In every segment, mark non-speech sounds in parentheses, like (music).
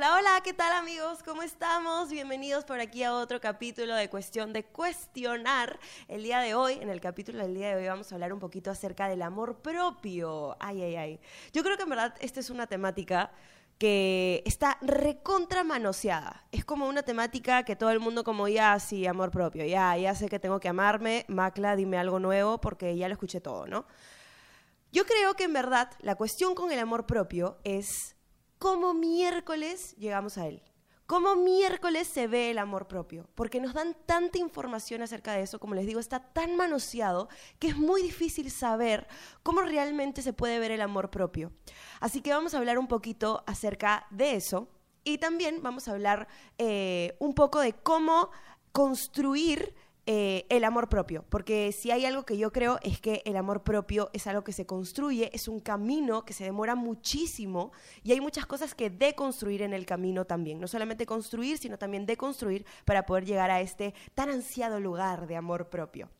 Hola, hola, ¿qué tal amigos? ¿Cómo estamos? Bienvenidos por aquí a otro capítulo de Cuestión de Cuestionar. El día de hoy, en el capítulo del día de hoy, vamos a hablar un poquito acerca del amor propio. Ay, ay, ay. Yo creo que en verdad esta es una temática que está recontra manoseada. Es como una temática que todo el mundo como ya, sí, amor propio, ya, ya sé que tengo que amarme, Macla, dime algo nuevo porque ya lo escuché todo, ¿no? Yo creo que en verdad la cuestión con el amor propio es cómo miércoles llegamos a él. ¿Cómo miércoles se ve el amor propio? Porque nos dan tanta información acerca de eso, como les digo, está tan manoseado que es muy difícil saber cómo realmente se puede ver el amor propio. Así que vamos a hablar un poquito acerca de eso y también vamos a hablar eh, un poco de cómo construir eh, el amor propio, porque si hay algo que yo creo es que el amor propio es algo que se construye, es un camino que se demora muchísimo y hay muchas cosas que deconstruir en el camino también, no solamente construir, sino también deconstruir para poder llegar a este tan ansiado lugar de amor propio.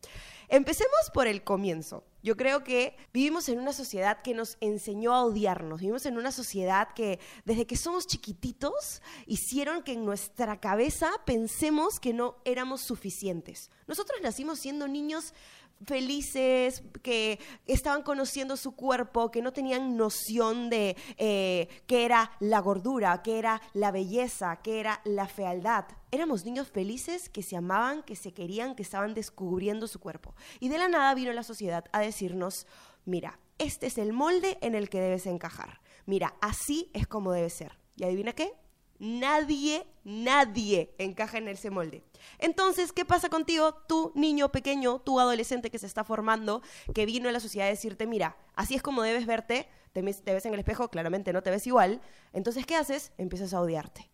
Empecemos por el comienzo. Yo creo que vivimos en una sociedad que nos enseñó a odiarnos. Vivimos en una sociedad que desde que somos chiquititos hicieron que en nuestra cabeza pensemos que no éramos suficientes. Nosotros nacimos siendo niños felices, que estaban conociendo su cuerpo, que no tenían noción de eh, qué era la gordura, qué era la belleza, qué era la fealdad. Éramos niños felices que se amaban, que se querían, que estaban descubriendo su cuerpo. Y de la nada vino la sociedad a decirnos, mira, este es el molde en el que debes encajar. Mira, así es como debe ser. ¿Y adivina qué? Nadie, nadie encaja en ese molde. Entonces, ¿qué pasa contigo? Tú, niño pequeño, tú, adolescente que se está formando, que vino a la sociedad a decirte, mira, así es como debes verte, te, ves en el espejo, claramente no te ves igual. Entonces, ¿qué haces? Empiezas a odiarte.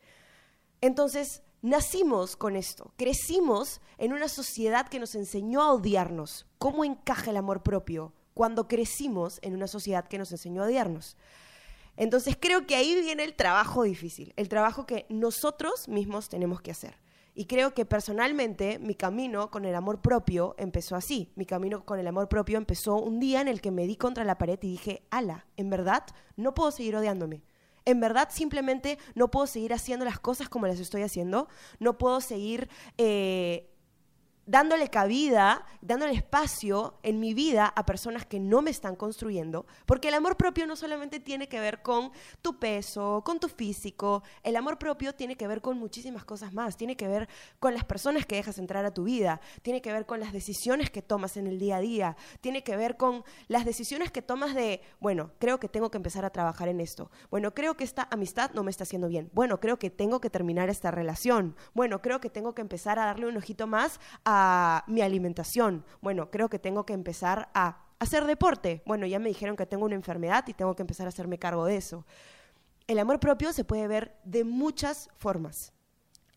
Entonces, nacimos con esto, crecimos en una sociedad que nos enseñó a odiarnos. ¿Cómo encaja el amor propio cuando crecimos en una sociedad que nos enseñó a odiarnos? Entonces creo que ahí viene el trabajo difícil, el trabajo que nosotros mismos tenemos que hacer. Y creo que personalmente mi camino con el amor propio empezó así. Mi camino con el amor propio empezó un día en el que me di contra la pared y dije, ala, en verdad no puedo seguir odiándome. En verdad simplemente no puedo seguir haciendo las cosas como las estoy haciendo. No puedo seguir... Eh, dándole cabida, dándole espacio en mi vida a personas que no me están construyendo, porque el amor propio no solamente tiene que ver con tu peso, con tu físico, el amor propio tiene que ver con muchísimas cosas más, tiene que ver con las personas que dejas entrar a tu vida, tiene que ver con las decisiones que tomas en el día a día, tiene que ver con las decisiones que tomas de, bueno, creo que tengo que empezar a trabajar en esto, bueno, creo que esta amistad no me está haciendo bien, bueno, creo que tengo que terminar esta relación, bueno, creo que tengo que empezar a darle un ojito más a mi alimentación. Bueno, creo que tengo que empezar a hacer deporte. Bueno, ya me dijeron que tengo una enfermedad y tengo que empezar a hacerme cargo de eso. El amor propio se puede ver de muchas formas.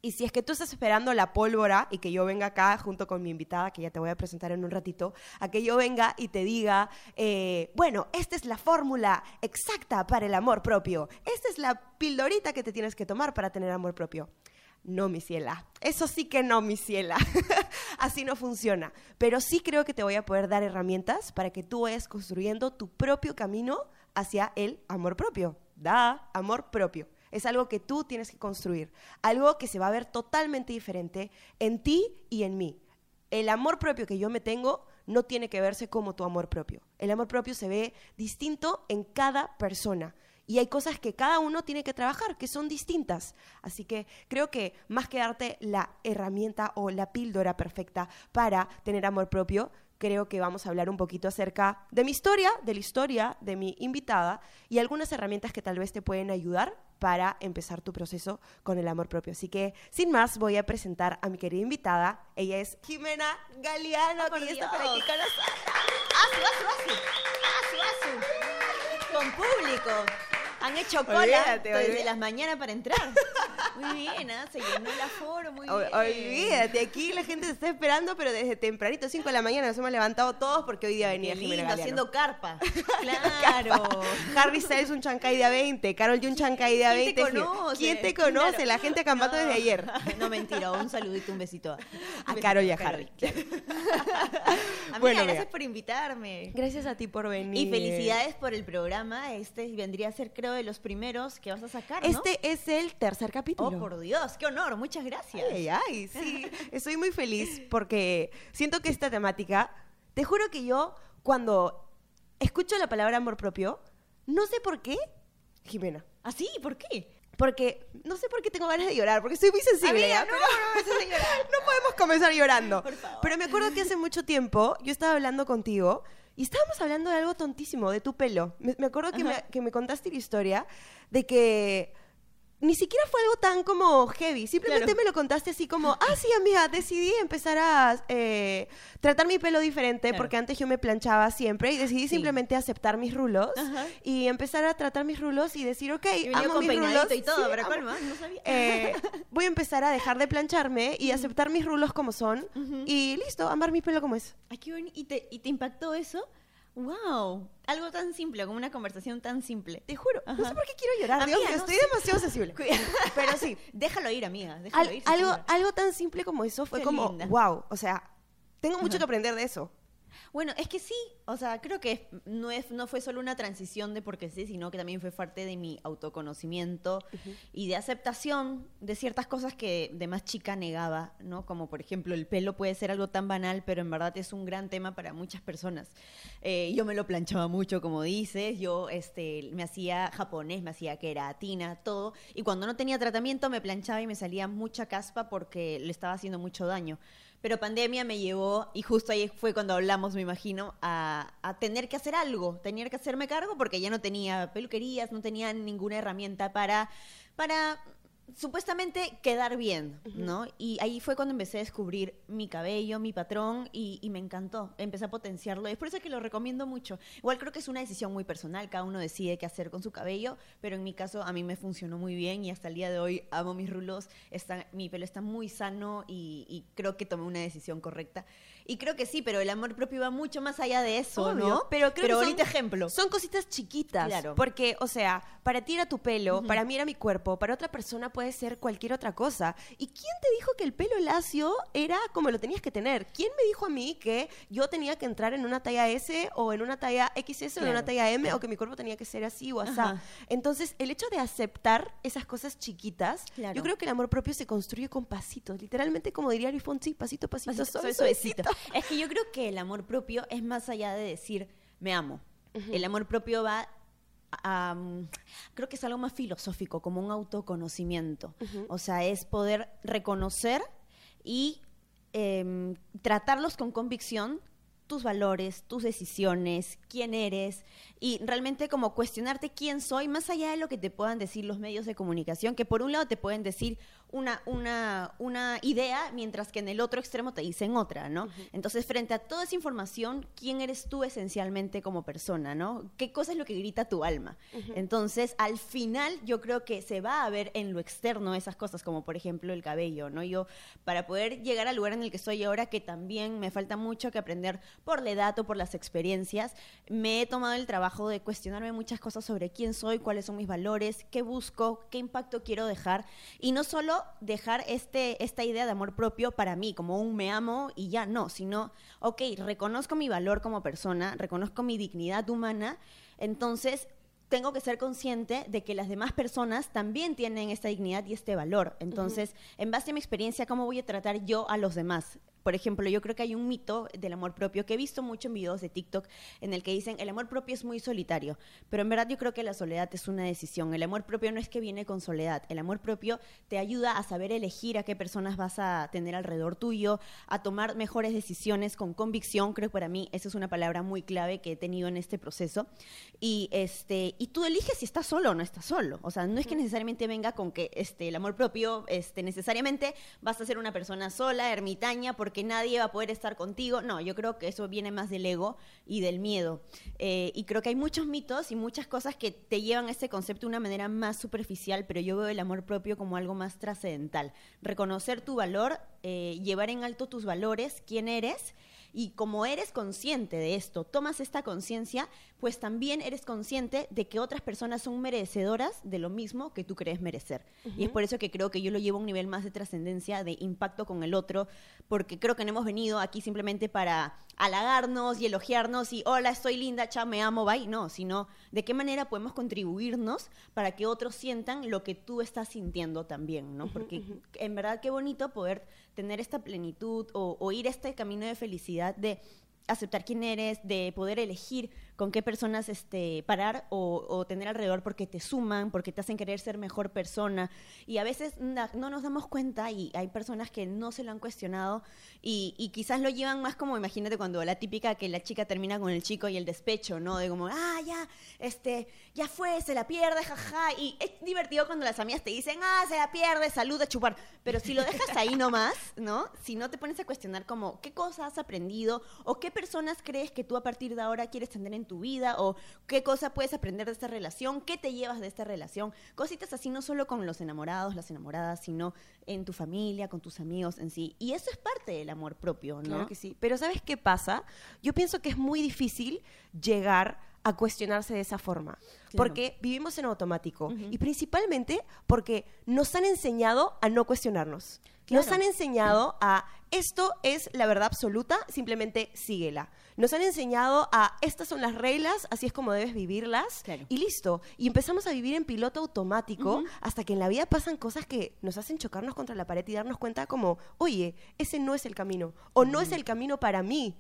Y si es que tú estás esperando la pólvora y que yo venga acá junto con mi invitada, que ya te voy a presentar en un ratito, a que yo venga y te diga, eh, bueno, esta es la fórmula exacta para el amor propio, esta es la pildorita que te tienes que tomar para tener amor propio. No, mi ciela. Eso sí que no, mi ciela. (laughs) Así no funciona. Pero sí creo que te voy a poder dar herramientas para que tú vayas construyendo tu propio camino hacia el amor propio. Da, amor propio. Es algo que tú tienes que construir. Algo que se va a ver totalmente diferente en ti y en mí. El amor propio que yo me tengo no tiene que verse como tu amor propio. El amor propio se ve distinto en cada persona y hay cosas que cada uno tiene que trabajar, que son distintas. Así que creo que más que darte la herramienta o la píldora perfecta para tener amor propio, creo que vamos a hablar un poquito acerca de mi historia, de la historia de mi invitada y algunas herramientas que tal vez te pueden ayudar para empezar tu proceso con el amor propio. Así que, sin más, voy a presentar a mi querida invitada. Ella es Jimena Galeano, que ya está por aquí con nosotros. ¡Asu, asu, asu! ¡Asu, asu! Con público. Han hecho cola desde las mañanas para entrar. Muy bien, ¿ah? Se llenó el aforo, muy O- bien. Olvídate, aquí la gente se está esperando, pero desde tempranito, 5 de la mañana, nos hemos levantado todos porque hoy día venía Jimena Galeano. (laughs) haciendo carpa. Claro. Harry Styles un chancay de a 20, Carol G un chancay de a ¿Quién 20. te conoce? ¿Quién te conoce? Claro. La gente acampando No. desde ayer. (laughs) No, mentira, un saludito, un besito. A Un Carol y a Harry. (laughs) Amiga, Bueno, gracias mira. por invitarme. Gracias a ti por venir. Y felicidades por el programa. Este vendría a ser, creo, de los primeros que vas a sacar, ¿no? Este es el tercer capítulo. Oh, por Dios, qué honor. Muchas gracias. Ay, ay, sí. (laughs) Estoy muy feliz porque siento que esta temática, te juro que yo cuando escucho la palabra amor propio, no sé por qué, Jimena, ¿Ah, sí? ¿Por qué? porque no sé por qué tengo ganas de llorar, porque soy muy sensible. Amiga, no, Pero- no (laughs) no podemos comenzar llorando. Por favor. Pero me acuerdo que hace mucho tiempo yo estaba hablando contigo y estábamos hablando de algo tontísimo, de tu pelo. Me, me acuerdo que me, que me contaste la historia de que ni siquiera fue algo tan como heavy. Simplemente Claro. me lo contaste así como, ah, sí, amiga, decidí empezar a eh, tratar mi pelo diferente Claro. porque antes yo me planchaba siempre y decidí Sí. simplemente aceptar mis rulos Ajá. y empezar a tratar mis rulos y decir, ok, Y amo con mis rulos. y todo, Sí. No sabía. eh, voy a empezar a dejar de plancharme y aceptar mis rulos como son. Y listo, amar mi pelo como es. Ay, qué ¿Y te, ¿Y te impactó eso? ¡Wow! Algo tan simple, como una conversación tan simple. Te juro. No Ajá. sé por qué quiero llorar. Amiga, Dios no estoy sé. demasiado sensible. (laughs) Pero sí. Déjalo ir, amiga. Déjalo al- ir. algo, algo tan simple como eso fue Qué como, linda. wow. O sea, tengo mucho que aprender de eso. Bueno, es que sí, o sea, creo que no, es, no fue solo una transición de porque sí, sino que también fue parte de mi autoconocimiento y de aceptación de ciertas cosas que de más chica negaba, ¿no? Como por ejemplo el pelo puede ser algo tan banal, pero en verdad es un gran tema para muchas personas. Eh, yo me lo planchaba mucho, como dices, yo este, me hacía japonés, me hacía queratina, todo, y cuando no tenía tratamiento me planchaba y me salía mucha caspa porque le estaba haciendo mucho daño. Pero pandemia me llevó, y justo ahí fue cuando hablamos, me imagino, a, a tener que hacer algo, tener que hacerme cargo porque ya no tenía peluquerías, no tenía ninguna herramienta para, para supuestamente quedar bien, ¿no? Y ahí fue cuando empecé a descubrir mi cabello, mi patrón, y, y me encantó. Empecé a potenciarlo. Es por eso que lo recomiendo mucho. Igual creo que es una decisión muy personal, cada uno decide qué hacer con su cabello, pero en mi caso a mí me funcionó muy bien y hasta el día de hoy amo mis rulos, está, mi pelo está muy sano y, y creo que tomé una decisión correcta. Y creo que sí, pero el amor propio va mucho más allá de eso, Obvio, ¿no? Pero creo que son- bonito ejemplo. Son cositas chiquitas. Claro. Porque, o sea, para ti era tu pelo, para mí era mi cuerpo, para otra persona puede ser cualquier otra cosa. ¿Y quién te dijo que el pelo lacio era como lo tenías que tener? ¿Quién me dijo a mí que yo tenía que entrar en una talla S o en una talla XS o en Claro, una talla M o que mi cuerpo tenía que ser así o así? Entonces, el hecho de aceptar esas cosas chiquitas, Claro. yo creo que el amor propio se construye con pasitos. Literalmente, como diría Ari Fonsi, pasito, pasito, Pasito, suave, suavecito. suavecito. Es que yo creo que el amor propio es más allá de decir me amo. El amor propio va a, um, creo que es algo más filosófico, como un autoconocimiento. O sea, es poder reconocer y em, tratarlos con convicción tus valores, tus decisiones, quién eres y realmente como cuestionarte quién soy más allá de lo que te puedan decir los medios de comunicación, que por un lado te pueden decir una, una, una idea, mientras que en el otro extremo te dicen otra, ¿no? Entonces, frente a toda esa información, ¿quién eres tú esencialmente como persona, ¿no? ¿Qué cosa es lo que grita tu alma? Entonces, al final, yo creo que se va a ver en lo externo esas cosas, como por ejemplo el cabello, ¿no? Yo, para poder llegar al lugar en el que estoy ahora, que también me falta mucho que aprender por la edad o por las experiencias, me he tomado el trabajo de cuestionarme muchas cosas sobre quién soy, cuáles son mis valores, qué busco, qué impacto quiero dejar, y no solo dejar este, esta idea de amor propio para mí, como un me amo y ya no, sino, ok, reconozco mi valor como persona, reconozco mi dignidad humana, entonces tengo que ser consciente de que las demás personas también tienen esta dignidad y este valor. Entonces, en base a mi experiencia, ¿cómo voy a tratar yo a los demás? Por ejemplo, yo creo que hay un mito del amor propio que he visto mucho en videos de TikTok en el que dicen el amor propio es muy solitario, pero en verdad yo creo que la soledad es una decisión. El amor propio no es que viene con soledad, el amor propio te ayuda a saber elegir a qué personas vas a tener alrededor tuyo, a tomar mejores decisiones con convicción. Creo que para mí esa es una palabra muy clave que he tenido en este proceso. Y este y tú eliges si estás solo o no estás solo. O sea, no es que necesariamente venga con que este el amor propio este necesariamente vas a ser una persona sola, ermitaña, porque porque nadie va a poder estar contigo. No, yo creo que eso viene más del ego y del miedo. Eh, y creo que hay muchos mitos y muchas cosas que te llevan a ese concepto de una manera más superficial, pero yo veo el amor propio como algo más trascendental. Reconocer tu valor, eh, llevar en alto tus valores, quién eres y como eres consciente de esto, tomas esta conciencia, pues también eres consciente de que otras personas son merecedoras de lo mismo que tú crees merecer. Y es por eso que creo que yo lo llevo a un nivel más de trascendencia, de impacto con el otro, porque creo que no hemos venido aquí simplemente para halagarnos y elogiarnos y hola, estoy linda, chao, me amo, bye. No, sino de qué manera podemos contribuirnos para que otros sientan lo que tú estás sintiendo también, ¿no? Porque en verdad qué bonito poder tener esta plenitud o, o ir este camino de felicidad de aceptar quién eres, de poder elegir con qué personas este, parar o, tener alrededor porque te suman, porque te hacen querer ser mejor persona. Y a veces no nos damos cuenta y hay personas que no se lo han cuestionado y, y quizás lo llevan más como, imagínate cuando la típica que la chica termina con el chico y el despecho, ¿no? De como, ah, ya, este, ya fue, se la pierde, jaja. Y es divertido cuando las amigas te dicen, ah, se la pierde, salud, a chupar. Pero si lo dejas ahí nomás, ¿no? Si no te pones a cuestionar como, ¿qué cosas has aprendido? ¿O qué personas crees que tú a partir de ahora quieres tener en tu vida? ¿O qué cosa puedes aprender de esta relación? ¿Qué te llevas de esta relación? Cositas así, no solo con los enamorados, las enamoradas, sino en tu familia, con tus amigos en sí. Y eso es parte del amor propio, ¿no? Claro que sí. Pero ¿sabes qué pasa? Yo pienso que es muy difícil llegar a cuestionarse de esa forma. Porque vivimos en automático. Y principalmente porque nos han enseñado a no cuestionarnos. Nos han enseñado a esto es la verdad absoluta, simplemente síguela. Nos han enseñado a estas son las reglas, así es como debes vivirlas Claro. y listo. Y empezamos a vivir en piloto automático hasta que en la vida pasan cosas que nos hacen chocarnos contra la pared y darnos cuenta como, oye, ese no es el camino o no es el camino para mí.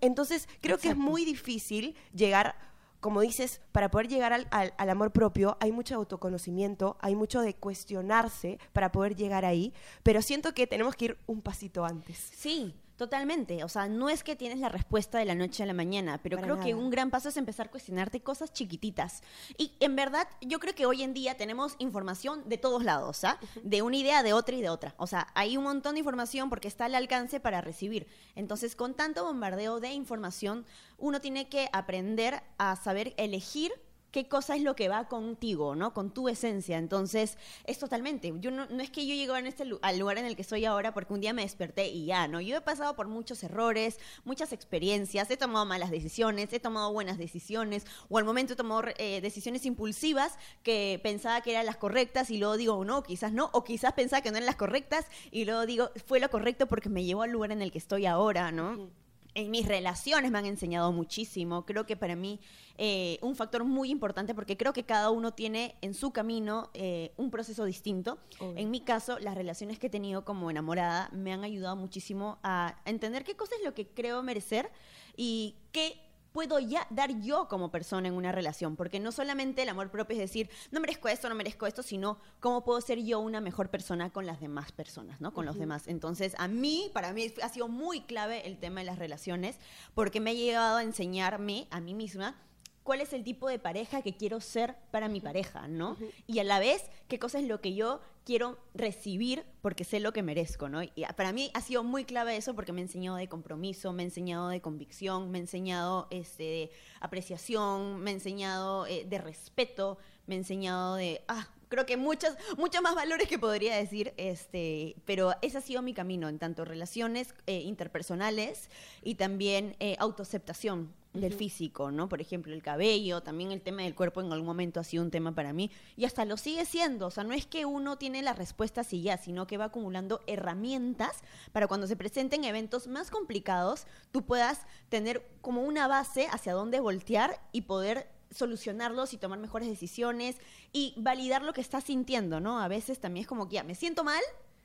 Entonces, creo que es muy difícil llegar, como dices, para poder llegar al, al- al amor propio, hay mucho autoconocimiento, hay mucho de cuestionarse para poder llegar ahí, pero siento que tenemos que ir un pasito antes. Sí, totalmente. O sea, no es que tienes la respuesta de la noche a la mañana, pero Para creo que un gran paso es empezar a cuestionarte cosas chiquititas. Y en verdad, yo creo que hoy en día tenemos información de todos lados, ¿ah? De una idea, de otra y de otra. O sea, hay un montón de información porque está al alcance para recibir. Entonces, con tanto bombardeo de información, uno tiene que aprender a saber elegir qué cosa es lo que va contigo, ¿no? Con tu esencia. Entonces, es totalmente. Yo no, no es que yo llegue en este, al lugar en el que estoy ahora porque un día me desperté y ya, ¿no? Yo he pasado por muchos errores, muchas experiencias, he tomado malas decisiones, he tomado buenas decisiones, o al momento he tomado eh, decisiones impulsivas que pensaba que eran las correctas y luego digo, no, quizás no, o quizás pensaba que no eran las correctas y luego digo, fue lo correcto porque me llevó al lugar en el que estoy ahora, ¿no? En mis relaciones me han enseñado muchísimo. Creo que para mí eh, un factor muy importante porque creo que cada uno tiene en su camino eh, un proceso distinto. Obvio. En mi caso, las relaciones que he tenido como enamorada me han ayudado muchísimo a entender qué cosa es lo que creo merecer y qué puedo ya dar yo como persona en una relación, porque no solamente el amor propio es decir, no merezco esto, no merezco esto, sino cómo puedo ser yo una mejor persona con las demás personas, ¿no? Con los demás. Entonces, a mí, para mí ha sido muy clave el tema de las relaciones, porque me ha llegado a enseñarme a mí misma cuál es el tipo de pareja que quiero ser para mi pareja, ¿no? Y a la vez, qué cosa es lo que yo quiero recibir porque sé lo que merezco, ¿no? Y para mí ha sido muy clave eso porque me ha enseñado de compromiso, me ha enseñado de convicción, me ha enseñado este, de apreciación, me ha enseñado eh, de respeto, me ha enseñado de... Ah, creo que muchas, muchos más valores que podría decir, este, pero ese ha sido mi camino en tanto relaciones eh, interpersonales y también eh, autoaceptación del físico, ¿no? Por ejemplo, el cabello, también el tema del cuerpo en algún momento ha sido un tema para mí y hasta lo sigue siendo, o sea, no es que uno tiene las respuestas y ya, sino que va acumulando herramientas para cuando se presenten eventos más complicados, tú puedas tener como una base hacia dónde voltear y poder solucionarlos y tomar mejores decisiones y validar lo que estás sintiendo, ¿no? A veces también es como que ya, me siento mal,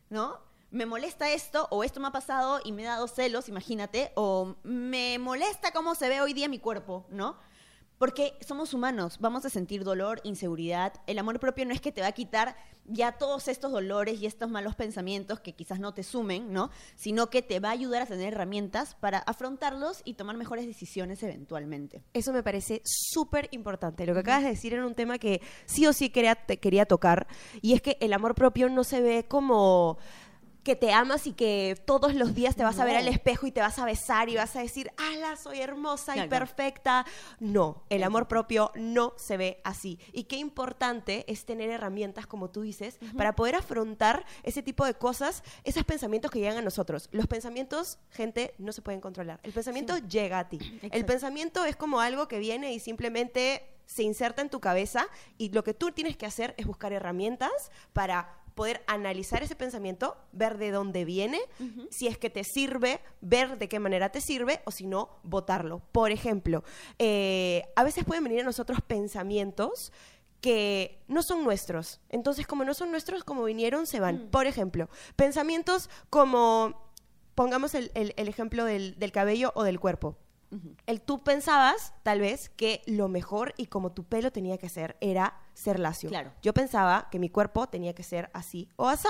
¿no? Me molesta esto o esto me ha pasado y me ha dado celos, imagínate, o me molesta cómo se ve hoy día mi cuerpo, ¿no? Porque somos humanos, vamos a sentir dolor, inseguridad. El amor propio no es que te va a quitar ya todos estos dolores y estos malos pensamientos que quizás no te sumen, ¿no? Sino que te va a ayudar a tener herramientas para afrontarlos y tomar mejores decisiones eventualmente. Eso me parece súper importante. Lo que acabas de decir era un tema que sí o sí quería, te quería tocar, y es que el amor propio no se ve como que te amas y que todos los días te vas a ver al espejo y te vas a besar y vas a decir, ala, soy hermosa y perfecta. No, el amor propio no se ve así. Y qué importante es tener herramientas, como tú dices, para poder afrontar ese tipo de cosas, esos pensamientos que llegan a nosotros. Los pensamientos, gente, no se pueden controlar. El pensamiento llega a ti. (clears throat) El pensamiento es como algo que viene y simplemente se inserta en tu cabeza y lo que tú tienes que hacer es buscar herramientas para poder analizar ese pensamiento, ver de dónde viene, si es que te sirve, ver de qué manera te sirve o si no, votarlo. Por ejemplo, eh, a veces pueden venir a nosotros pensamientos que no son nuestros. Entonces, como no son nuestros, como vinieron, se van. Por ejemplo, pensamientos como, pongamos el, el- el ejemplo del, del cabello o del cuerpo. El tú pensabas, tal vez, que lo mejor y como tu pelo tenía que ser era ser lacio. Claro. Yo pensaba que mi cuerpo tenía que ser así o asá.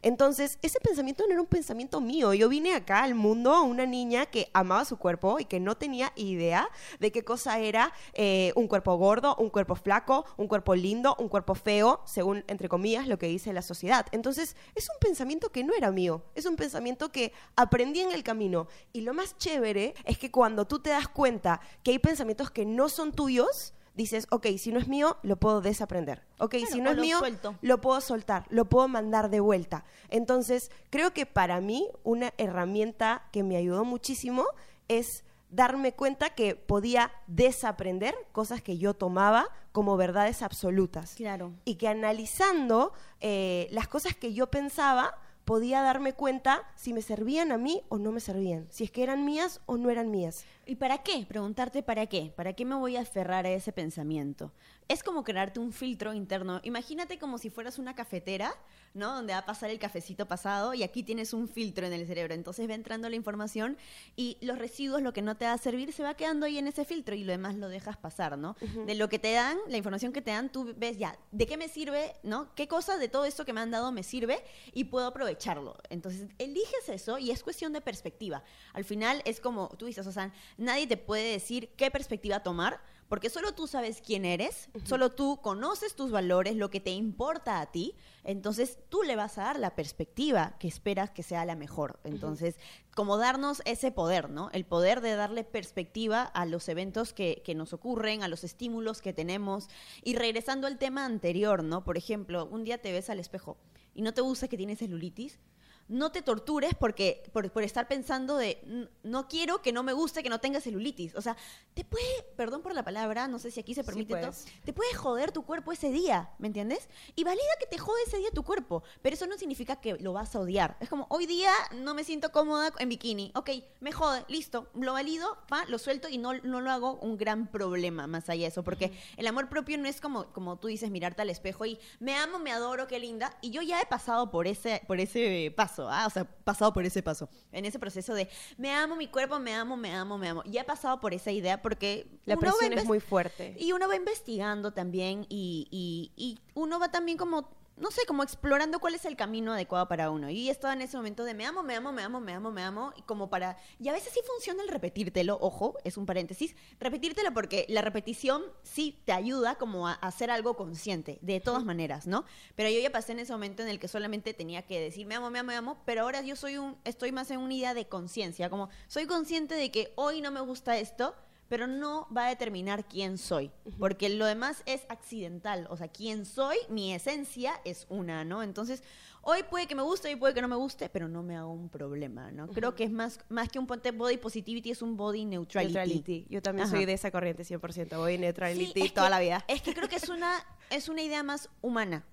Entonces, ese pensamiento no era un pensamiento mío. Yo vine acá al mundo una niña que amaba su cuerpo y que no tenía idea de qué cosa era eh, un cuerpo gordo, un cuerpo flaco, un cuerpo lindo, un cuerpo feo, según, entre comillas, lo que dice la sociedad. Entonces, es un pensamiento que no era mío. Es un pensamiento que aprendí en el camino. Y lo más chévere es que cuando tú te das cuenta que hay pensamientos que no son tuyos, dices, ok, si no es mío, lo puedo desaprender. Ok, Claro, si no es lo mío, suelto. lo puedo soltar, lo puedo mandar de vuelta. Entonces, creo que para mí una herramienta que me ayudó muchísimo es darme cuenta que podía desaprender cosas que yo tomaba como verdades absolutas. Claro. Y que analizando eh, las cosas que yo pensaba, podía darme cuenta si me servían a mí o no me servían, si es que eran mías o no eran mías. ¿Y para qué? Preguntarte para qué. ¿Para qué me voy a aferrar a ese pensamiento? Es como crearte un filtro interno. Imagínate como si fueras una cafetera, ¿no? Donde va a pasar el cafecito pasado y aquí tienes un filtro en el cerebro. Entonces va entrando la información y los residuos, lo que no te va a servir, se va quedando ahí en ese filtro y lo demás lo dejas pasar, ¿no? De lo que te dan, la información que te dan, tú ves ya, ¿de qué me sirve, ¿no? ¿Qué cosa de todo esto que me han dado me sirve y puedo aprovecharlo? Entonces eliges eso y es cuestión de perspectiva. Al final es como tú dices, sea, nadie te puede decir qué perspectiva tomar, porque solo tú sabes quién eres, solo tú conoces tus valores, lo que te importa a ti, entonces tú le vas a dar la perspectiva que esperas que sea la mejor. Entonces, como darnos ese poder, ¿no? El poder de darle perspectiva a los eventos que, que nos ocurren, a los estímulos que tenemos. Y regresando al tema anterior, ¿no? Por ejemplo, un día te ves al espejo y no te gusta que tienes celulitis, no te tortures porque por, por estar pensando de "N- no quiero que no me guste que no tenga celulitis. O sea, te puede, perdón por la palabra, no sé si aquí se Sí, permite todo, pues. te puede joder tu cuerpo ese día, ¿me entiendes? Y valida que te jode ese día tu cuerpo, pero eso no significa que lo vas a odiar. Es como, hoy día no me siento cómoda en bikini, ok, me jode, listo, lo valido, va, lo suelto y no, no lo hago un gran problema más allá de eso, porque el amor propio no es como, como tú dices, mirarte al espejo y me amo, me adoro, qué linda, y yo ya he pasado por ese, por ese paso, ¿ah? o sea, pasado por ese paso, en ese proceso de me amo mi cuerpo, me amo, me amo, me amo, ya he pasado por esa idea porque La presión es muy fuerte. y uno va investigando también y, y- y uno va también como, no sé, como explorando cuál es el camino adecuado para uno. Y estaba en ese momento de me amo, me amo, me amo, me amo, me amo, y como para... Y a veces sí funciona el repetírtelo, ojo, es un paréntesis, repetírtelo porque la repetición sí te ayuda como a, hacer algo consciente, de todas maneras, ¿no? Pero yo ya pasé en ese momento en el que solamente tenía que decir me amo, me amo, me amo, pero ahora yo soy un, estoy más en una idea de conciencia, como soy consciente de que hoy no me gusta esto, pero no va a determinar quién soy, porque lo demás es accidental, o sea, quién soy, mi esencia es una, ¿no? Entonces, hoy puede que me guste, hoy puede que no me guste, pero no me hago un problema, ¿no? Creo que es más, más que un ponte body positivity, es un body neutrality. Neutrality. Yo también Ajá. soy de esa corriente 100%. Voy Sí, neutrality es toda que- la vida. Es que creo que es una, es una idea más humana.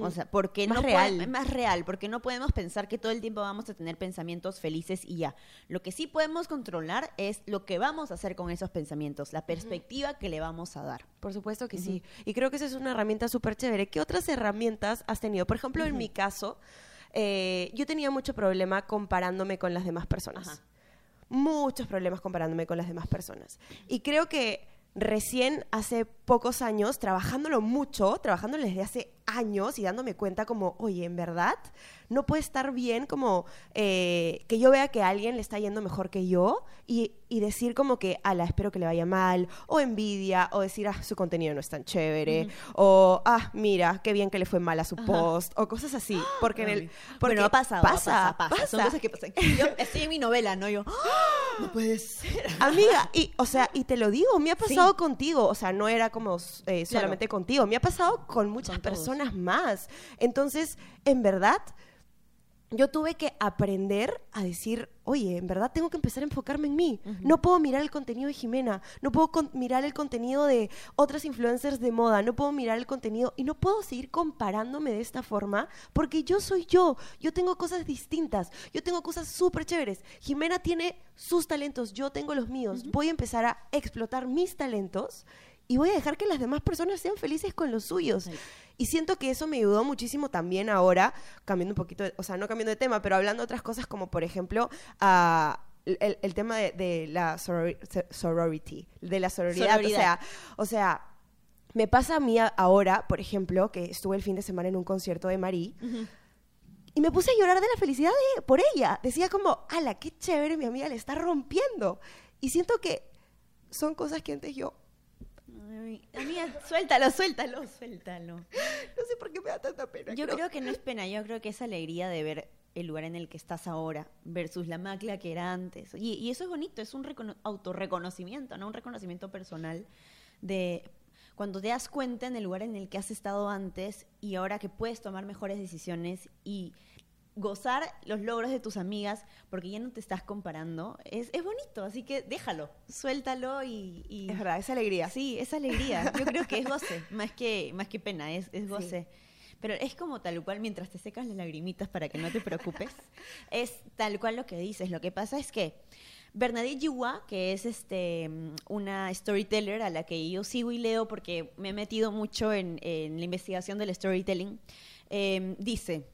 O sea, porque Más no real. puede- más real, porque no podemos pensar que todo el tiempo vamos a tener pensamientos felices y ya. Lo que sí podemos controlar es lo que vamos a hacer con esos pensamientos, la perspectiva que le vamos a dar. Por supuesto que sí. Y creo que esa es una herramienta súper chévere. ¿Qué otras herramientas has tenido? Por ejemplo, en mi caso, eh, yo tenía mucho problema comparándome con las demás personas. Muchos problemas comparándome con las demás personas. Y creo que recién hace pocos años, trabajándolo mucho, trabajándolo desde hace años y dándome cuenta como, oye, en verdad, no puede estar bien como eh, que yo vea que a alguien le está yendo mejor que yo y, y decir como que, ala, espero que le vaya mal, o envidia, o decir, ah, su contenido no es tan chévere, o, ah, mira, qué bien que le fue mal a su post, o cosas así. Porque en el... Porque Bueno, ha pasado, pasa, pasa, pasa. Son cosas que pasan. Yo estoy en mi novela, ¿no? Yo, no puede ser. Amiga, y, o sea, y te lo digo, me ha pasado contigo, o sea, no era como eh, solamente contigo, me ha pasado con muchas Con todos. Personas más. Entonces, en verdad, yo tuve que aprender a decir, oye, en verdad tengo que empezar a enfocarme en mí. No puedo mirar el contenido de Jimena, no puedo mirar el contenido de otras influencers de moda, no puedo mirar el contenido y no puedo seguir comparándome de esta forma porque yo soy yo, yo tengo cosas distintas, yo tengo cosas súper chéveres. Jimena tiene sus talentos, yo tengo los míos. Voy a empezar a explotar mis talentos y voy a dejar que las demás personas sean felices con los suyos. Right. Y siento que eso me ayudó muchísimo también ahora, cambiando un poquito, de- o sea, no cambiando de tema, pero hablando de otras cosas como, por ejemplo, el, el tema de, de la sorori- so- sorority, de la sororidad. Sororidad. O sea, o sea, me pasa a mí ahora, por ejemplo, que estuve el fin de semana en un concierto de Marí. Y me puse a llorar de la felicidad de- por ella. Decía como, ala, qué chévere, mi amiga le está rompiendo. Y siento que son cosas que antes yo, Ay, Amiga, suéltalo, suéltalo, suéltalo. no sé por qué me da tanta pena. Yo creo que no es pena, yo creo que es alegría de ver el lugar en el que estás ahora versus la macla que era antes. Y, y eso es bonito, es un recono- autorreconocimiento, ¿no? Un reconocimiento personal de cuando te das cuenta en el lugar en el que has estado antes y ahora que puedes tomar mejores decisiones y gozar los logros de tus amigas porque ya no te estás comparando, es, es bonito, así que déjalo, suéltalo y... y- Es verdad, es alegría. Sí, es alegría. Yo creo que es goce, (laughs) más que, más que pena, es, es goce. Pero es como tal cual, mientras te secas las lagrimitas para que no te preocupes, (laughs) es tal cual lo que dices. Lo que pasa es que Bernadette Yua, que es este una storyteller a la que yo sigo y leo porque me he metido mucho en, en la investigación del storytelling, eh, dice,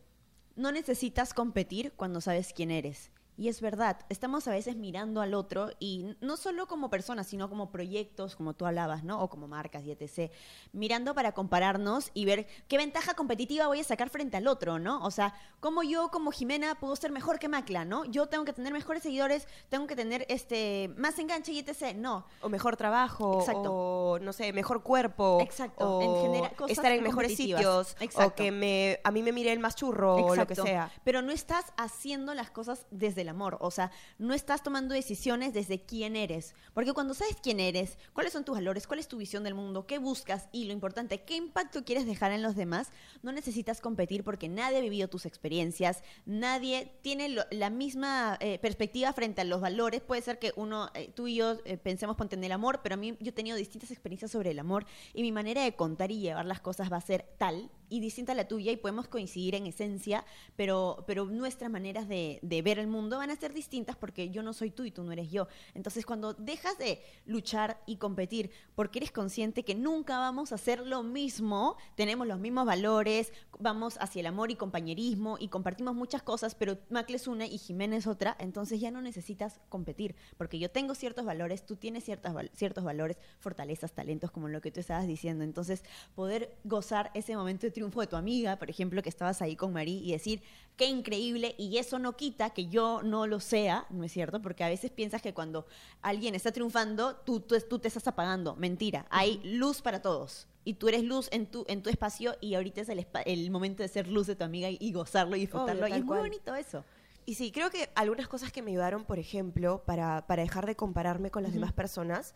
no necesitas competir cuando sabes quién eres. Y es verdad, estamos a veces mirando al otro y no solo como personas, sino como proyectos, como tú hablabas, ¿no? O como marcas y etc. Mirando para compararnos y ver qué ventaja competitiva voy a sacar frente al otro, ¿no? O sea, como yo, como Jimena, puedo ser mejor que Macla, ¿no? Yo tengo que tener mejores seguidores, tengo que tener este más enganche y etc. No. O mejor trabajo, Exacto. o no sé, mejor cuerpo. Exacto, O en general, cosas estar en mejores sitios. O Exacto. que me, a mí me mire el más churro o lo que Exacto. sea. Pero no estás haciendo las cosas desde el amor. O sea, no estás tomando decisiones desde quién eres. Porque cuando sabes quién eres, cuáles son tus valores, cuál es tu visión del mundo, qué buscas y lo importante, qué impacto quieres dejar en los demás, no necesitas competir porque nadie ha vivido tus experiencias, nadie tiene la misma eh, perspectiva frente a los valores. Puede ser que uno, eh, tú y yo eh, pensemos ponte en el amor, pero a mí yo he tenido distintas experiencias sobre el amor y mi manera de contar y llevar las cosas va a ser tal y distinta a la tuya y podemos coincidir en esencia, pero, pero nuestras maneras de, de ver el mundo van a ser distintas porque yo no soy tú y tú no eres yo. Entonces, cuando dejas de luchar y competir porque eres consciente que nunca vamos a hacer lo mismo, tenemos los mismos valores, vamos hacia el amor y compañerismo y compartimos muchas cosas, pero Macle es una y Jimena es otra, entonces ya no necesitas competir porque yo tengo ciertos valores, tú tienes ciertas, ciertos valores, fortalezas, talentos, como lo que tú estabas diciendo. Entonces, poder gozar ese momento de triunfo de tu amiga, por ejemplo, que estabas ahí con Marí y decir, qué increíble, y eso no quita que yo no lo sea, ¿no es cierto? Porque a veces piensas que cuando alguien está triunfando, tú, tú, tú te estás apagando. Mentira, hay luz para todos. Y tú eres luz en tu, en tu espacio y ahorita es el, el momento de ser luz de tu amiga y, y gozarlo y disfrutarlo. y es muy bonito eso. Y sí, creo que algunas cosas que me ayudaron, por ejemplo, para, para dejar de compararme con las demás personas,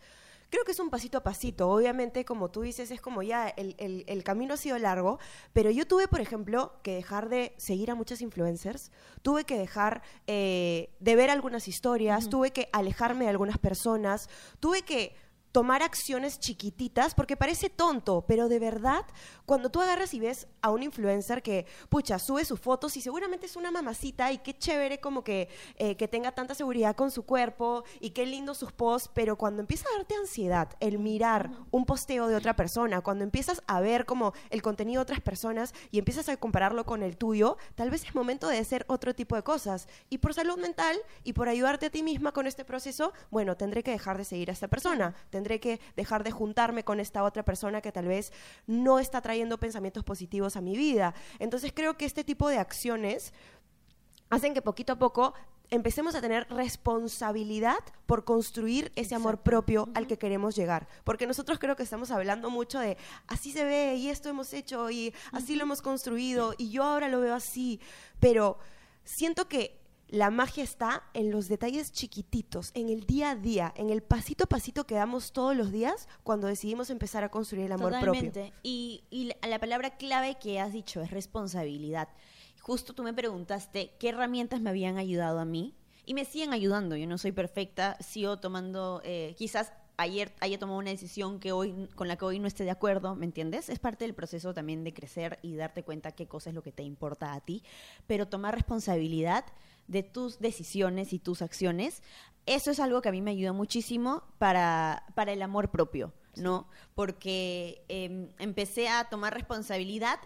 creo que es un pasito a pasito. Obviamente, como tú dices, es como ya el, el- el camino ha sido largo, pero yo tuve, por ejemplo, que dejar de seguir a muchas influencers, tuve que dejar eh, de ver algunas historias, tuve que alejarme de algunas personas, tuve que tomar acciones chiquititas, porque parece tonto, pero de verdad, cuando tú agarras y ves a un influencer que, pucha, sube sus fotos y seguramente es una mamacita y qué chévere como que, eh, que tenga tanta seguridad con su cuerpo y qué lindo sus posts, pero cuando empieza a darte ansiedad el mirar un posteo de otra persona, cuando empiezas a ver como el contenido de otras personas y empiezas a compararlo con el tuyo, tal vez es momento de hacer otro tipo de cosas. Y por salud mental y por ayudarte a ti misma con este proceso, bueno, tendré que dejar de seguir a esta persona, tendré que dejar de juntarme con esta otra persona que tal vez no está trayendo pensamientos positivos a mi vida. Entonces creo que este tipo de acciones hacen que poquito a poco empecemos a tener responsabilidad por construir ese amor propio al que queremos llegar. Porque nosotros creo que estamos hablando mucho de así se ve y esto hemos hecho y así lo hemos construido y yo ahora lo veo así. Pero siento que la magia está en los detalles chiquititos, en el día a día, en el pasito a pasito que damos todos los días cuando decidimos empezar a construir el amor Totalmente. propio. Y, y la- la palabra clave que has dicho es responsabilidad. Justo tú me preguntaste qué herramientas me habían ayudado a mí y me siguen ayudando. Yo no soy perfecta, sigo tomando, eh, quizás ayer haya tomado una decisión que hoy, con la que hoy no esté de acuerdo, ¿me entiendes? Es parte del proceso también de crecer y darte cuenta qué cosa es lo que te importa a ti, pero tomar responsabilidad de tus decisiones y tus acciones, eso es algo que a mí me ayuda muchísimo para, para el amor propio, ¿no? Porque em, empecé a tomar responsabilidad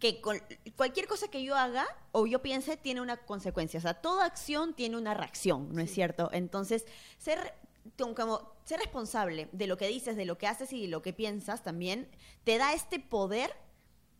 que con cualquier cosa que yo haga o yo piense tiene una consecuencia. O sea, toda acción tiene una reacción, ¿no es cierto? Entonces, ser como ser responsable de lo que dices, de lo que haces y de lo que piensas también te da este poder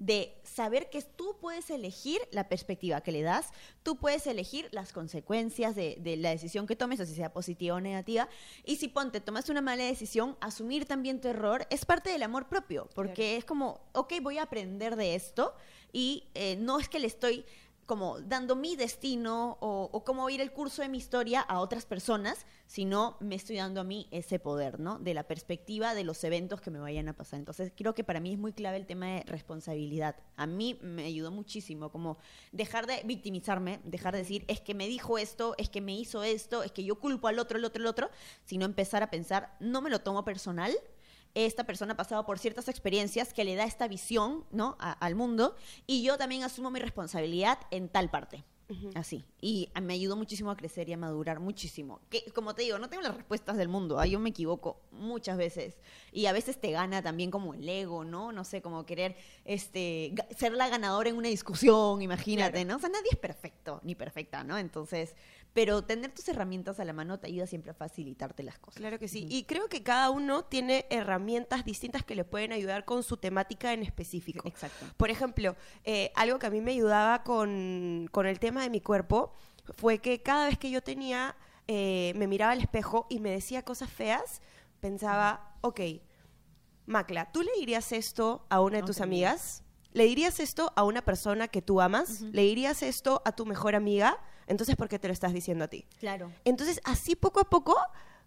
de saber que tú puedes elegir la perspectiva que le das, tú puedes elegir las consecuencias de, de la decisión que tomes, o si sea positiva o negativa, y si ponte, tomas una mala decisión, asumir también tu error es parte del amor propio, porque es como, ok, voy a aprender de esto, y eh, no es que le estoy como dando mi destino o, cómo ir el curso de mi historia a otras personas, sino me estoy dando a mí ese poder, ¿no? De la perspectiva de los eventos que me vayan a pasar. Entonces, creo que para mí es muy clave el tema de responsabilidad. A mí me ayudó muchísimo, como dejar de victimizarme, dejar de decir, es que me dijo esto, es que me hizo esto, es que yo culpo al otro, el otro, el otro, sino empezar a pensar, no me lo tomo personal, esta persona ha pasado por ciertas experiencias que le da esta visión ¿no? A- al mundo y yo también asumo mi responsabilidad en tal parte. Así. Y me ayudó muchísimo a crecer y a madurar muchísimo. Que, como te digo, no tengo las respuestas del mundo. ah, Yo me equivoco muchas veces. Y a veces te gana también como el ego, ¿no? No sé, como querer este, ser la ganadora en una discusión, imagínate, Claro. ¿no? O sea, nadie es perfecto ni perfecta, ¿no? Entonces, pero tener tus herramientas a la mano te ayuda siempre a facilitarte las cosas. Claro que sí. Y creo que cada uno tiene herramientas distintas que le pueden ayudar con su temática en específico. Exacto. Por ejemplo, eh, algo que a mí me ayudaba con, con el tema de mi cuerpo fue que cada vez que yo tenía, eh, me miraba al espejo y me decía cosas feas, pensaba, ok, Macla, ¿tú le dirías esto a una de No tus amigas? ¿Le dirías esto a una persona que tú amas? ¿Le dirías esto a tu mejor amiga? Entonces, ¿por qué te lo estás diciendo a ti? Claro. Entonces, así poco a poco,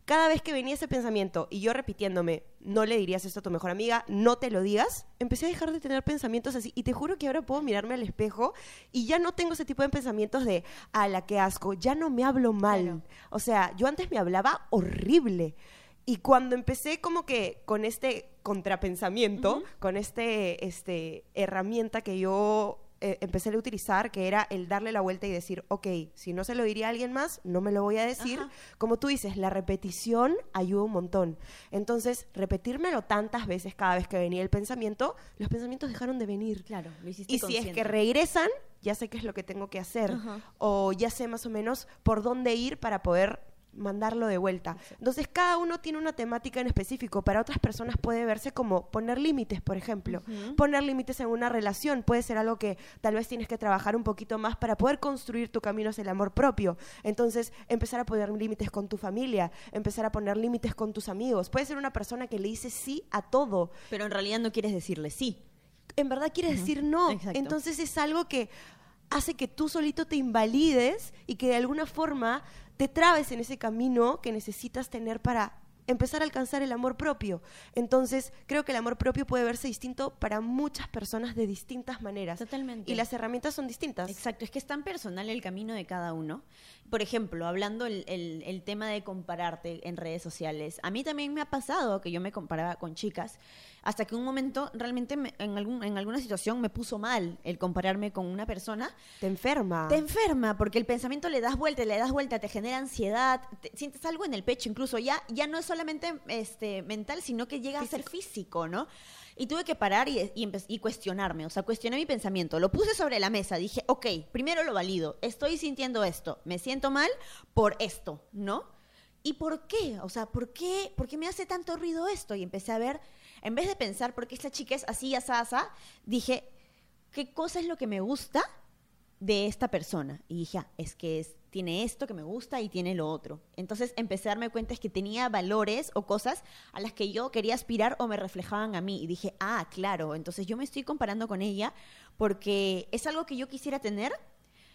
cada vez que venía ese pensamiento y yo repitiéndome, no le dirías esto a tu mejor amiga, no te lo digas, empecé a dejar de tener pensamientos así. Y te juro que ahora puedo mirarme al espejo y ya no tengo ese tipo de pensamientos de, a la que asco, ya no me hablo mal. Claro. O sea, yo antes me hablaba horrible. Y cuando empecé como que con este contrapensamiento, con este, este herramienta que yo eh, empecé a utilizar, que era el darle la vuelta y decir, ok, si no se lo diría a alguien más, no me lo voy a decir. Ajá. Como tú dices, la repetición ayuda un montón. Entonces, repetírmelo tantas veces cada vez que venía el pensamiento, los pensamientos dejaron de venir. Claro, lo hiciste Y si es que regresan, ya sé qué es lo que tengo que hacer. Ajá. O ya sé más o menos por dónde ir para poder mandarlo de vuelta. Entonces, cada uno tiene una temática en específico. Para otras personas puede verse como poner límites, por ejemplo. Poner límites en una relación puede ser algo que tal vez tienes que trabajar un poquito más para poder construir tu camino hacia el amor propio. Entonces, empezar a poner límites con tu familia, empezar a poner límites con tus amigos. Puede ser una persona que le dice sí a todo Pero en realidad no quieres decirle sí. en verdad quiere decir no. Exacto. Entonces es algo que hace que tú solito te invalides y que de alguna forma te trabes en ese camino que necesitas tener para empezar a alcanzar el amor propio. Entonces, creo que el amor propio puede verse distinto para muchas personas de distintas maneras. Totalmente. Y las herramientas son distintas. Exacto, es que es tan personal el camino de cada uno. Por ejemplo, hablando el, el- el tema de compararte en redes sociales, a mí también me ha pasado que yo me comparaba con chicas, hasta que un momento realmente me- en, algún, en alguna situación me puso mal el compararme con una persona. Te enferma. Te enferma porque el pensamiento le das vuelta, le das vuelta, te genera ansiedad, te- sientes algo en el pecho, incluso ya, ya no es solamente este, mental, sino que llega a ser físico, ¿no? Y tuve que parar y, y, y cuestionarme, o sea, cuestioné mi pensamiento, lo puse sobre la mesa, dije, ok, primero lo valido, estoy sintiendo esto, me siento mal por esto, ¿no? ¿y por qué? O sea, ¿por qué, ¿por qué me hace tanto ruido esto? Y empecé a ver, en vez de pensar por qué esta chica es así, así, así, dije, ¿qué cosa es lo que me gusta de esta persona? Y dije, ah, es que es, tiene esto que me gusta y tiene lo otro. Entonces empecé a darme cuenta es que tenía valores o cosas a las que yo quería aspirar o me reflejaban a mí. Y dije, ah, claro, entonces yo me estoy comparando con ella porque es algo que yo quisiera tener.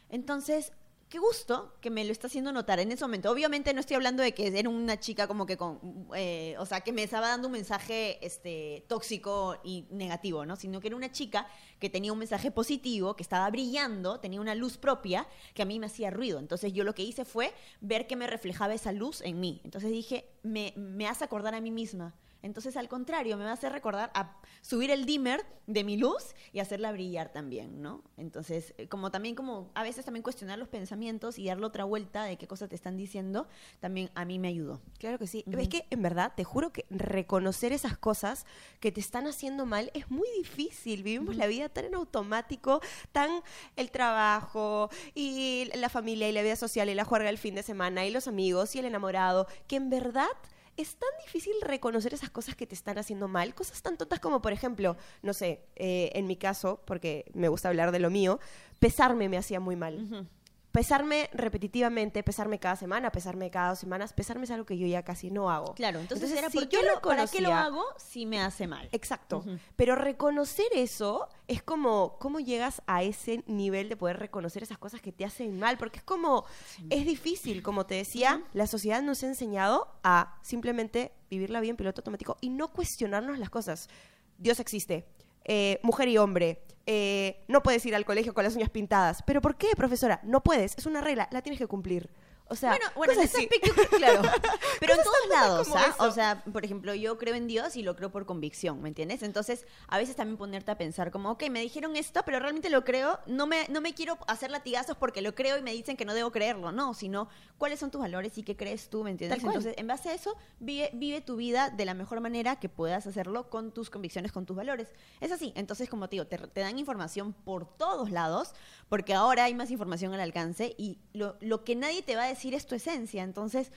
Entonces qué gusto que me lo está haciendo notar en ese momento. Obviamente no estoy hablando de que era una chica como que con, eh, o sea, que me estaba dando un mensaje este, tóxico y negativo, ¿no? Sino que era una chica que tenía un mensaje positivo, que estaba brillando, tenía una luz propia que a mí me hacía ruido. Entonces yo lo que hice fue ver que me reflejaba esa luz en mí. Entonces dije, me, me hace acordar a mí misma. Entonces, al contrario, me va a hacer recordar a subir el dimmer de mi luz y hacerla brillar también, ¿no? Entonces, eh, como también como a veces también cuestionar los pensamientos y darle otra vuelta de qué cosas te están diciendo, también a mí me ayudó. Claro que sí. Es que, en verdad, te juro que reconocer esas cosas que te están haciendo mal es muy difícil. Vivimos la vida tan en automático, tan el trabajo y la familia y la vida social y la juerga del fin de semana y los amigos y el enamorado, que en verdad es tan difícil reconocer esas cosas que te están haciendo mal, cosas tan tontas como, por ejemplo, no sé, eh, en mi caso, porque me gusta hablar de lo mío, pesarme me hacía muy mal pesarme repetitivamente, pesarme cada semana, pesarme cada dos semanas, pesarme es algo que yo ya casi no hago. Claro, entonces, era ¿por qué lo, ¿para qué lo hago si me hace mal? Exacto. Pero reconocer eso es como, ¿cómo llegas a ese nivel de poder reconocer esas cosas que te hacen mal? Porque es como, es difícil, como te decía, la sociedad nos ha enseñado a simplemente vivir la vida en piloto automático y no cuestionarnos las cosas. Dios existe eh, mujer y hombre, eh, no puedes ir al colegio con las uñas pintadas. ¿Pero por qué, profesora? No puedes, es una regla, la tienes que cumplir. O sea, bueno, bueno en ese aspecto, claro. (laughs) Pero en todos lados, ¿ah? O sea, por ejemplo, yo creo en Dios y lo creo por convicción, ¿me entiendes? Entonces, a veces también ponerte a pensar como, ok, me dijeron esto, pero realmente lo creo, no me, no me quiero hacer latigazos porque lo creo y me dicen que no debo creerlo, no, sino cuáles son tus valores y qué crees tú, ¿me entiendes? Entonces, en base a eso, vive, vive tu vida de la mejor manera que puedas hacerlo con tus convicciones, con tus valores. Es así, entonces, como te digo, te, te dan información por todos lados, porque ahora hay más información al alcance y lo, lo que nadie te va a decir es tu esencia. Entonces,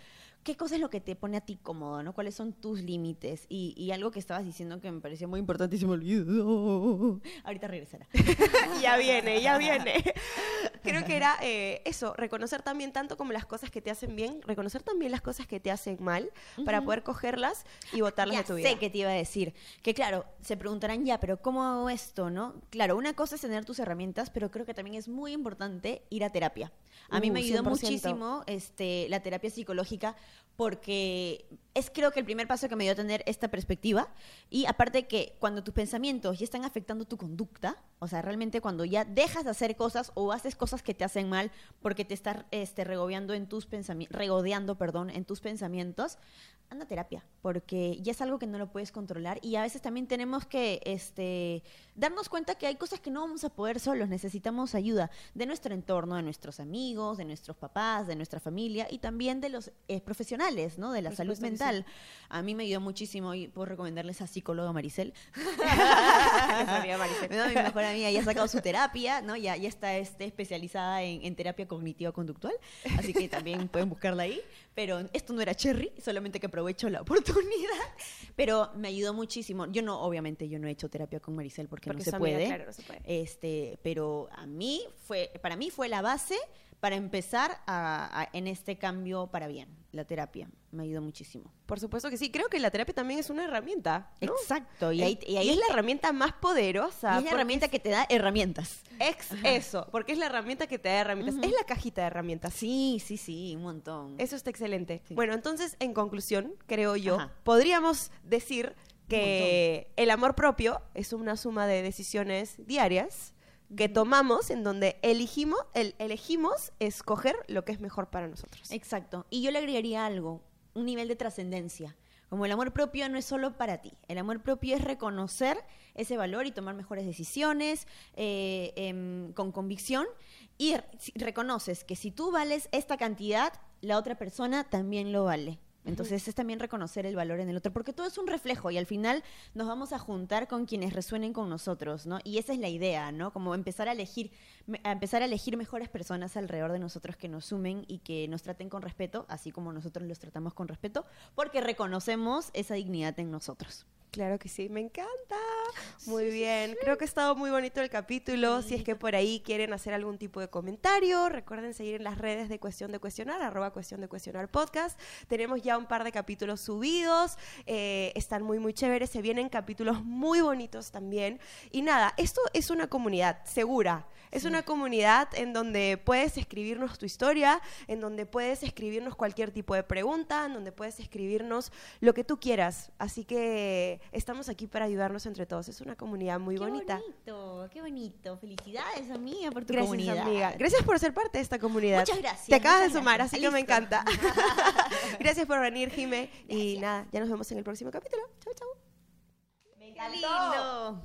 ¿qué cosa es lo que te pone a ti cómodo, no? ¿Cuáles son tus límites? Y, algo que estabas diciendo que me parecía muy importante y se me olvidó. Ahorita regresará. (laughs) ya viene, ya viene. (laughs) Creo que era eh, eso, reconocer también tanto como las cosas que te hacen bien, reconocer también las cosas que te hacen mal para poder cogerlas y botarlas de tu vida. sé que te iba a decir. Que claro, se preguntarán ya, pero ¿cómo hago esto, no? Claro, una cosa es tener tus herramientas, pero creo que también es muy importante ir a terapia. A mí me uh, ayudó muchísimo este, la terapia psicológica porque es creo que el primer paso que me dio a tener esta perspectiva y aparte que cuando tus pensamientos ya están afectando tu conducta, o sea, realmente cuando ya dejas de hacer cosas o haces cosas que te hacen mal porque te estás este, regodeando en tus pensamientos, regodeando, perdón, en tus pensamientos, anda a terapia, porque ya es algo que no lo puedes controlar y a veces también tenemos que este, darnos cuenta que hay cosas que no vamos a poder solos, necesitamos ayuda de nuestro entorno, de nuestros amigos, de nuestros papás, de nuestra familia y también de los eh, profesionales, ¿no? De la salud mental a mí me ayudó muchísimo y puedo recomendarles a psicóloga Maricel. (laughs) (laughs) Maricel. mi mejor amiga ya ha sacado su terapia, ¿no? Ya, ya está este, especializada en, terapia cognitiva conductual, así que también pueden buscarla ahí. Pero esto no era Cherry, solamente que aprovecho la oportunidad. Pero me ayudó muchísimo. Yo no, obviamente, yo no he hecho terapia con Maricel porque, no, se puede, no se puede. Este, pero a mí fue, para mí fue la base para empezar en este cambio para bien, la terapia. Me ayudó muchísimo. Por supuesto que sí. Creo que la terapia también es una herramienta. Exacto. Y, ahí, es la herramienta más poderosa. es la herramienta que te da herramientas. Ex eso, porque es la herramienta que te da herramientas. Es la cajita de herramientas. Sí, sí, sí, un montón. Eso está excelente. Bueno, entonces, en conclusión, creo yo, podríamos decir que el amor propio es una suma de decisiones diarias que tomamos en donde elegimos, el, elegimos escoger lo que es mejor para nosotros. Exacto. Y yo le agregaría algo, un nivel de trascendencia. Como el amor propio no es solo para ti, el amor propio es reconocer ese valor y tomar mejores decisiones eh, em, con convicción y reconoces que si tú vales esta cantidad, la otra persona también lo vale. Entonces es también reconocer el valor en el otro, porque todo es un reflejo y al final nos vamos a juntar con quienes resuenen con nosotros, ¿no? Y esa es la idea, ¿no? Como empezar a elegir, empezar a elegir mejores personas alrededor de nosotros que nos sumen y que nos traten con respeto, así como nosotros los tratamos con respeto, porque reconocemos esa dignidad en nosotros. Claro que sí, me encanta. Muy bien, creo que ha estado muy bonito el capítulo. Si es que por ahí quieren hacer algún tipo de comentario, recuerden seguir en las redes de Cuestión de Cuestionar, arroba Cuestión de Cuestionar Podcast. Tenemos ya un par de capítulos subidos, eh, están muy, muy chéveres, se vienen capítulos muy bonitos también. Y nada, esto es una comunidad segura. Es una comunidad en donde puedes escribirnos tu historia, en donde puedes escribirnos cualquier tipo de pregunta, en donde puedes escribirnos lo que tú quieras. Así que estamos aquí para ayudarnos entre todos. Es una comunidad muy qué bonita. bonito, qué bonito. Felicidades, amiga, por tu Gracias, comunidad. amiga. Gracias por ser parte de esta comunidad. Muchas gracias, Te acabas de sumar, gracias. así que me encanta. (laughs) gracias por venir, Jime. Y nada, ya nos vemos en el próximo capítulo. Chau, chau. Qué lindo.